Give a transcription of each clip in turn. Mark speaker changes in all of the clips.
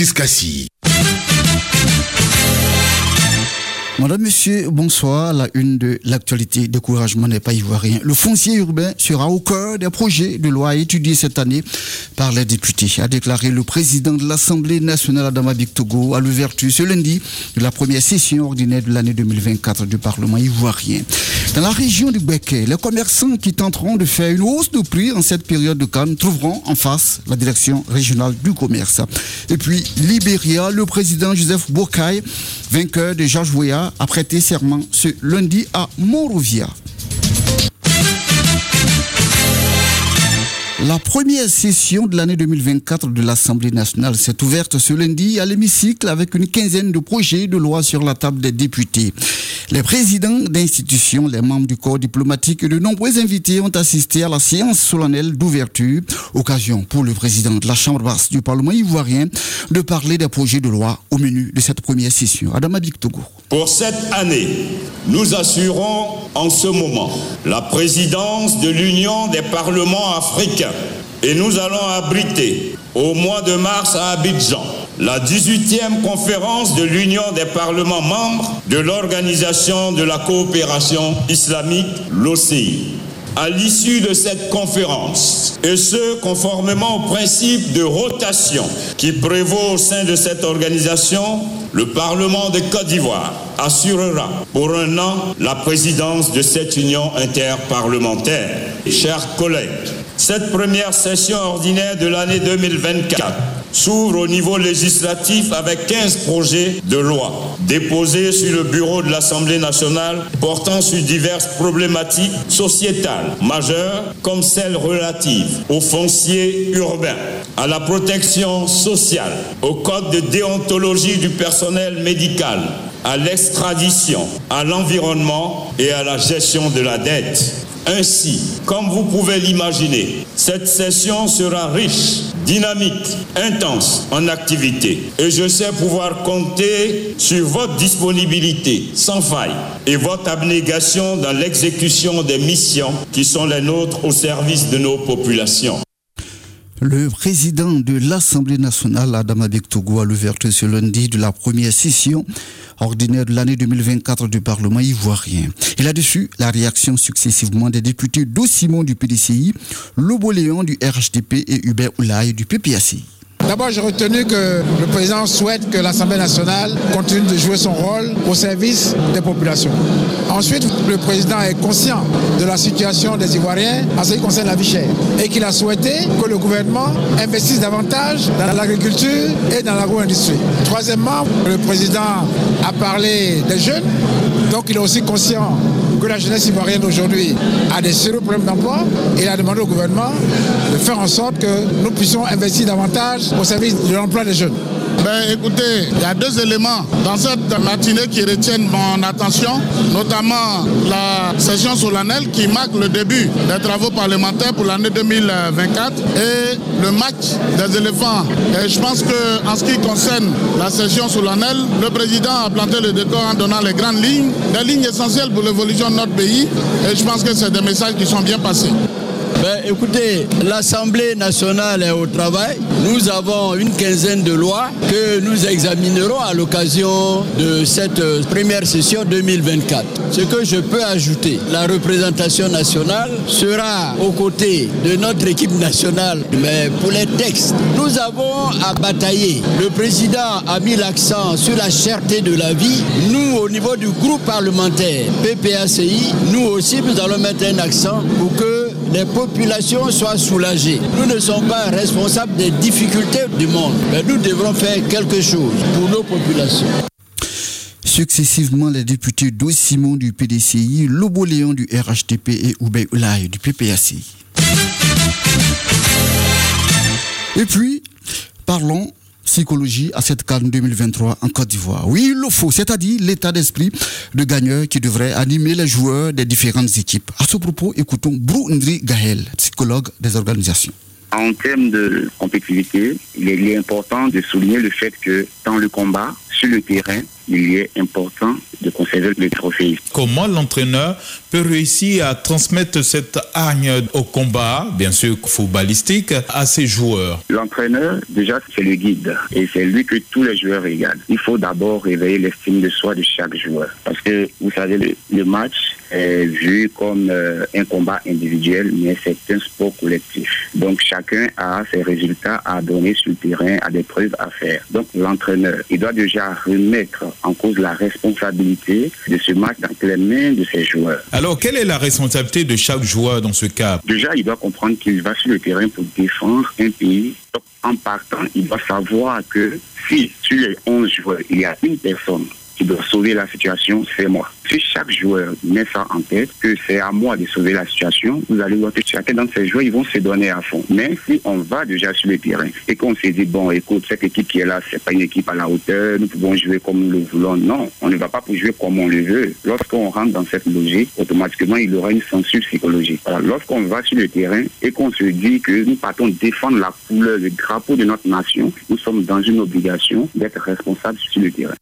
Speaker 1: Francis Cassis.
Speaker 2: Madame, Monsieur, bonsoir. La une de l'actualité, découragement n'est pas ivoirien. Le foncier urbain sera au cœur des projets de loi étudiés cette année par les députés, a déclaré le président de l'Assemblée nationale Adama Togo à l'ouverture ce lundi de la première session ordinaire de l'année 2024 du Parlement ivoirien. Dans la région du Béquet, les commerçants qui tenteront de faire une hausse de prix en cette période de Cannes trouveront en face la direction régionale du commerce. Et puis, Libéria, le président Joseph Bokai, vainqueur de Georges Voya, a prêté serment ce lundi à Monrovia. La première session de l'année 2024 de l'Assemblée nationale s'est ouverte ce lundi à l'hémicycle avec une quinzaine de projets de loi sur la table des députés. Les présidents d'institutions, les membres du corps diplomatique et de nombreux invités ont assisté à la séance solennelle d'ouverture, occasion pour le président de la Chambre basse du Parlement ivoirien de parler des projets de loi au menu de cette première session. Adama Togo.
Speaker 3: Pour cette année, nous assurons en ce moment la présidence de l'Union des parlements africains et nous allons abriter au mois de mars à Abidjan la 18e conférence de l'Union des parlements membres de l'Organisation de la coopération islamique, l'OCI. À l'issue de cette conférence, et ce conformément au principe de rotation qui prévaut au sein de cette organisation, le Parlement de Côte d'Ivoire assurera pour un an la présidence de cette union interparlementaire. Chers collègues, cette première session ordinaire de l'année 2024 s'ouvre au niveau législatif avec 15 projets de loi déposés sur le bureau de l'Assemblée nationale portant sur diverses problématiques sociétales majeures comme celles relatives au foncier urbain, à la protection sociale, au code de déontologie du personnel médical, à l'extradition, à l'environnement et à la gestion de la dette. Ainsi, comme vous pouvez l'imaginer, cette session sera riche, dynamique, intense en activité. Et je sais pouvoir compter sur votre disponibilité sans faille et votre abnégation dans l'exécution des missions qui sont les nôtres au service de nos populations.
Speaker 2: Le président de l'Assemblée nationale, Adama Togo, a l'ouverture ce lundi de la première session ordinaire de l'année 2024 du Parlement ivoirien. Il a dessus la réaction successivement des députés d'Ossimon du PDCI, Lobo Léon du RHDP et Hubert Oulaye du PPACI.
Speaker 4: D'abord, j'ai retenu que le président souhaite que l'Assemblée nationale continue de jouer son rôle au service des populations. Ensuite, le président est conscient de la situation des Ivoiriens en ce qui concerne la vie chère et qu'il a souhaité que le gouvernement investisse davantage dans l'agriculture et dans l'agro-industrie. Troisièmement, le président a parlé des jeunes, donc il est aussi conscient que la jeunesse ivoirienne aujourd'hui a des sérieux problèmes d'emploi et il a demandé au gouvernement de faire en sorte que nous puissions investir davantage au service de l'emploi des jeunes.
Speaker 5: Ben, écoutez, il y a deux éléments dans cette matinée qui retiennent mon attention, notamment la session solennelle qui marque le début des travaux parlementaires pour l'année 2024 et le match des éléphants. Et je pense qu'en ce qui concerne la session solennelle, le président a planté le décor en donnant les grandes lignes, des lignes essentielles pour l'évolution de notre pays. Et je pense que c'est des messages qui sont bien passés.
Speaker 6: Ben, écoutez, l'Assemblée nationale est au travail. Nous avons une quinzaine de lois que nous examinerons à l'occasion de cette première session 2024. Ce que je peux ajouter, la représentation nationale sera aux côtés de notre équipe nationale. Mais pour les textes, nous avons à batailler. Le président a mis l'accent sur la cherté de la vie. Nous, au niveau du groupe parlementaire PPACI, nous aussi, nous allons mettre un accent pour que les populations soient soulagées. Nous ne sommes pas responsables des difficultés du monde, mais nous devrons faire quelque chose pour nos populations.
Speaker 2: Successivement, les députés Do Simon du PDCI, Lobo Léon du RHTP et Oubey Oulaye du PPACI. Et puis, parlons psychologie à cette canne 2023 en Côte d'Ivoire. Oui, il le faut, c'est-à-dire l'état d'esprit de gagneur qui devrait animer les joueurs des différentes équipes. À ce propos, écoutons Brou Ndri Gahel, psychologue des organisations.
Speaker 7: En termes de compétitivité, il est important de souligner le fait que dans le combat, sur le terrain, il est important de conserver le trophée.
Speaker 8: Comment l'entraîneur peut réussir à transmettre cette hargne au combat, bien sûr footballistique, à ses joueurs?
Speaker 7: L'entraîneur, déjà, c'est le guide et c'est lui que tous les joueurs regardent. Il faut d'abord réveiller l'estime de soi de chaque joueur parce que, vous savez, le, le match est vu comme euh, un combat individuel, mais c'est un sport collectif. Donc chacun a ses résultats à donner sur le terrain, a des preuves à faire. Donc l'entraîneur, il doit déjà remettre en cause la responsabilité de ce match dans les mains de ses joueurs.
Speaker 8: Alors quelle est la responsabilité de chaque joueur dans ce cas?
Speaker 7: Déjà, il doit comprendre qu'il va sur le terrain pour défendre un pays. Donc, en partant, il doit savoir que si sur les 11 joueurs, il y a une personne qui doit sauver la situation, c'est moi. Si chaque joueur met ça en tête, que c'est à moi de sauver la situation, vous allez voir que chacun d'entre ces joueurs, ils vont se donner à fond. Mais si on va déjà sur le terrain et qu'on se dit, bon, écoute, cette équipe qui est là, c'est pas une équipe à la hauteur, nous pouvons jouer comme nous le voulons. Non, on ne va pas pour jouer comme on le veut. Lorsqu'on rentre dans cette logique, automatiquement, il y aura une censure psychologique. Alors, lorsqu'on va sur le terrain et qu'on se dit que nous partons défendre la couleur, le drapeau de notre nation, nous sommes dans une obligation d'être responsables sur le terrain.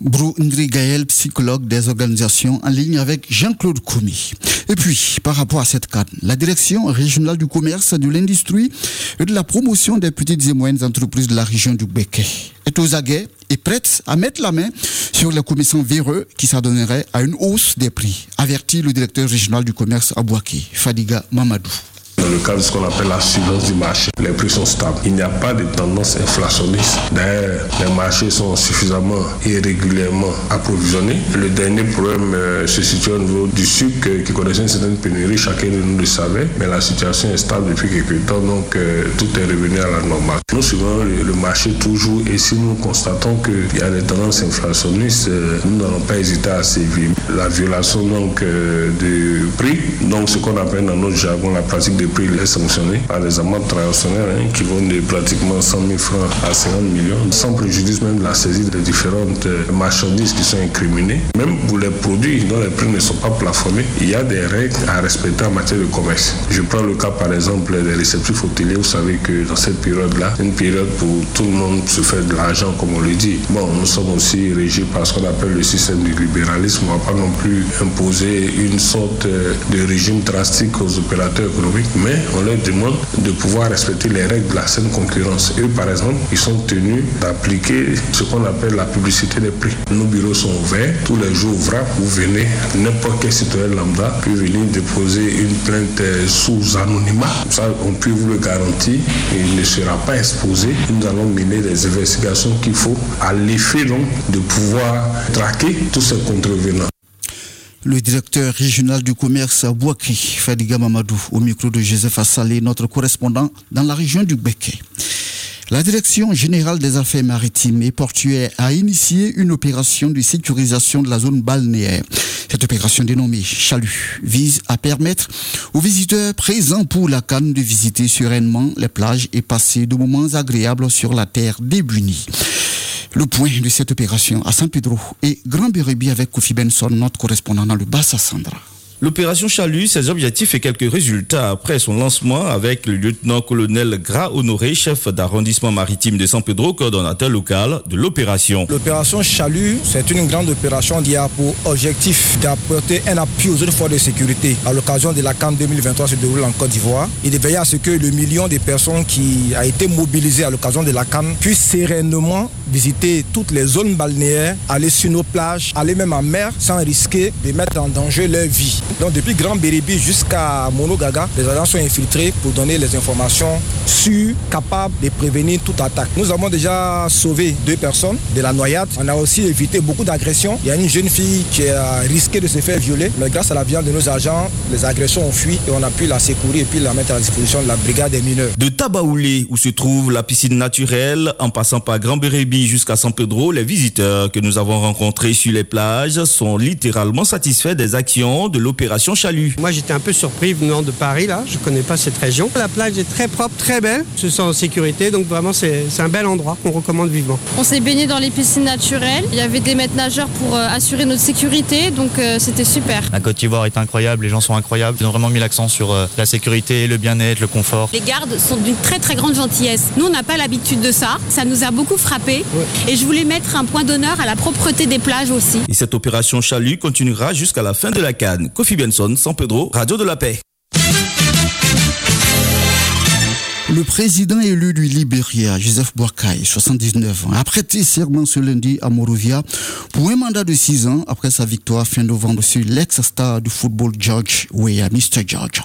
Speaker 2: Brou Ndri Gaël, psychologue des organisations en ligne avec Jean-Claude Koumi. Et puis, par rapport à cette cadre, la direction régionale du commerce, de l'industrie et de la promotion des petites et moyennes entreprises de la région du Béquet est aux aguets et prête à mettre la main sur les commissions véreux qui s'adonneraient à une hausse des prix, avertit le directeur régional du commerce à Bouaké, Fadiga Mamadou.
Speaker 9: Dans le cadre de ce qu'on appelle la surveillance du marché, les prix sont stables. Il n'y a pas de tendance inflationniste. D'ailleurs, les marchés sont suffisamment et régulièrement approvisionnés. Le dernier problème euh, se situe au niveau du sucre euh, qui connaissait une certaine pénurie. Chacun de nous le savait, mais la situation est stable depuis quelques temps, donc euh, tout est revenu à la normale. Nous suivons le, marché toujours et si nous constatons qu'il y a des tendances inflationnistes, nous n'allons pas hésiter à sévir. La violation donc du prix, donc ce qu'on appelle dans notre jargon la pratique des prix est sanctionnée par des amendes transactionnelles hein, qui vont de pratiquement 100 000 francs à 50 millions, sans préjudice même de la saisie des différentes euh, marchandises qui sont incriminées. Même pour les produits dont les prix ne sont pas plafonnés, il y a des règles à respecter en matière de commerce. Je prends le cas par exemple des réceptifs hôteliers. Vous savez que dans cette période-là, une période où tout le monde se fait de l'argent, comme on le dit. Bon, nous sommes aussi régis par ce qu'on appelle le système du libéralisme. On ne va pas non plus imposer une sorte euh, de régime drastique aux opérateurs économiques, mais on leur demande de pouvoir respecter les règles de la saine concurrence. Eux, par exemple, ils sont tenus d'appliquer ce qu'on appelle la publicité des prix. Nos bureaux sont ouverts tous les jours ouvrables. Vous venez, n'importe quel citoyen lambda peut venir déposer une plainte euh, sous anonymat. Ça, on peut vous le garantir. Il ne sera pas exposé. Nous allons mener des investigations qu'il faut à l'effet de pouvoir traquer tous ces contrevenants.
Speaker 2: Le directeur régional du commerce à Bouaki, Fadiga Mamadou, au micro de Joseph Assalé, notre correspondant dans la région du Béquet. La Direction générale des affaires maritimes et portuaires a initié une opération de sécurisation de la zone balnéaire. Cette opération dénommée Chalut vise à permettre aux visiteurs présents pour la canne de visiter sereinement les plages et passer de moments agréables sur la terre débunie. Le point de cette opération à San Pedro et Grand Bérébi avec Kofi Benson, notre correspondant dans le Bassa Sandra.
Speaker 10: L'opération Chalut, ses objectifs et quelques résultats après son lancement avec le lieutenant-colonel Gras Honoré, chef d'arrondissement maritime de San Pedro, coordonnateur local de l'opération.
Speaker 11: L'opération Chalut, c'est une grande opération qui a pour objectif d'apporter un appui aux forces de sécurité à l'occasion de la CAN 2023 se déroule en Côte d'Ivoire et de veiller à ce que le million de personnes qui a été mobilisé à l'occasion de la CAN puissent sereinement visiter toutes les zones balnéaires, aller sur nos plages, aller même en mer sans risquer de mettre en danger leur vie. Donc depuis Grand Bérébi jusqu'à Monogaga, les agents sont infiltrés pour donner les informations sûres, capables de prévenir toute attaque. Nous avons déjà sauvé deux personnes de la noyade. On a aussi évité beaucoup d'agressions. Il y a une jeune fille qui a risqué de se faire violer, mais grâce à la viande de nos agents, les agressions ont fui et on a pu la secourir et puis la mettre à disposition de la brigade des mineurs.
Speaker 10: Tabaoulé, où se trouve la piscine naturelle, en passant par Grand Bérébi jusqu'à San Pedro, les visiteurs que nous avons rencontrés sur les plages sont littéralement satisfaits des actions de l'opération Chalut.
Speaker 12: Moi j'étais un peu surpris venant de Paris là, je connais pas cette région. La plage est très propre, très belle, je sens en sécurité, donc vraiment c'est un bel endroit qu'on recommande vivement.
Speaker 13: On s'est baigné dans les piscines naturelles, il y avait des maîtres nageurs pour euh, assurer notre sécurité, donc euh, c'était super.
Speaker 14: La Côte d'Ivoire est incroyable, les gens sont incroyables, ils ont vraiment mis l'accent sur euh, la sécurité, le bien-être, le confort.
Speaker 15: Les gardes sont d'une
Speaker 14: très très grande gentillesse. Nous, on n'a pas l'habitude de ça. Ça nous a beaucoup frappé. Et je voulais mettre un point d'honneur à la propreté des plages aussi.
Speaker 10: Et cette opération Chalut continuera jusqu'à la fin de la Cannes. Kofi Benson, San Pedro, Radio de la Paix.
Speaker 2: Le président élu du Libéria, Joseph Boakai, 79 ans, a prêté serment ce lundi à Morovia pour un mandat de 6 ans après sa victoire fin novembre sur l'ex-star du football George Weah, Mr. George.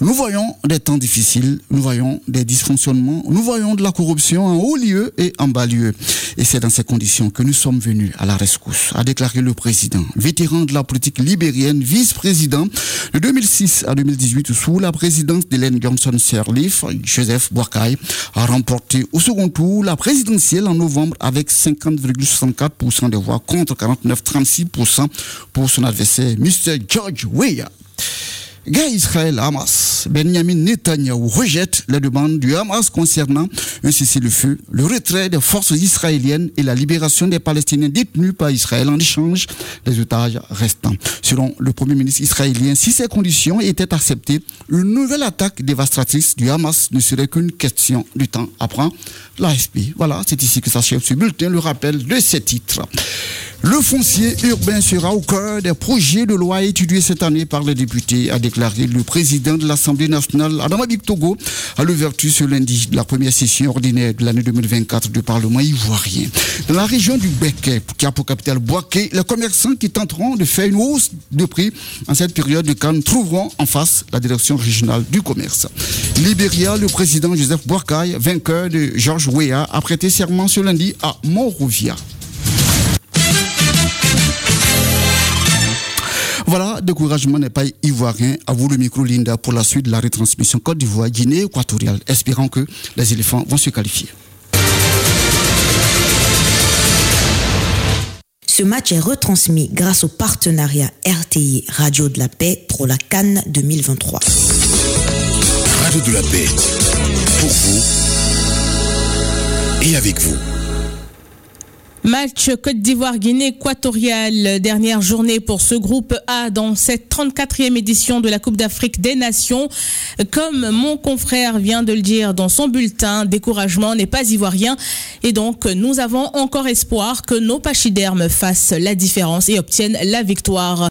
Speaker 2: Nous voyons des temps difficiles, nous voyons des dysfonctionnements, nous voyons de la corruption en haut lieu et en bas lieu. Et c'est dans ces conditions que nous sommes venus à la rescousse, a déclaré le président, vétéran de la politique libérienne, vice-président de 2006 à 2018 sous la présidence d'Hélène Johnson Sirleaf, Joseph Boakai a remporté au second tour la présidentielle en novembre avec 50,64% des voix contre 49,36% pour son adversaire, Mr. George Weah. Gars Israël Hamas, Benjamin Netanyahu rejette la demande du Hamas concernant un cessez-le-feu, le retrait des forces israéliennes et la libération des Palestiniens détenus par Israël en échange des otages restants. Selon le Premier ministre israélien, si ces conditions étaient acceptées, une nouvelle attaque dévastatrice du Hamas ne serait qu'une question du temps. Apprend l'AFP. Voilà, c'est ici que s'achève ce bulletin, le rappel de ces titres. Le foncier urbain sera au cœur des projets de loi étudiés cette année par les députés, a déclaré le président de l'Assemblée nationale, Adama Togo, à l'ouverture ce lundi de la première session ordinaire de l'année 2024 du Parlement ivoirien. Dans la région du Béquet, qui a pour capitale Boaké, les commerçants qui tenteront de faire une hausse de prix en cette période de Cannes trouveront en face la direction régionale du commerce. Libéria, le président Joseph Boakai, vainqueur de Georges Weah, a prêté serment ce lundi à Monrovia. Voilà, découragement n'est pas ivoirien. À vous le micro Linda pour la suite de la retransmission Côte d'Ivoire, Guinée équatoriale. Espérons que les éléphants vont se qualifier.
Speaker 15: Ce match est retransmis grâce au partenariat RTI Radio de la Paix pour la Cannes 2023.
Speaker 1: Radio de la Paix, pour vous et avec vous.
Speaker 16: Match Côte d'Ivoire-Guinée équatoriale, dernière journée pour ce groupe A dans cette 34e édition de la Coupe d'Afrique des Nations. Comme mon confrère vient de le dire dans son bulletin, découragement n'est pas ivoirien et donc nous avons encore espoir que nos pachydermes fassent la différence et obtiennent la victoire.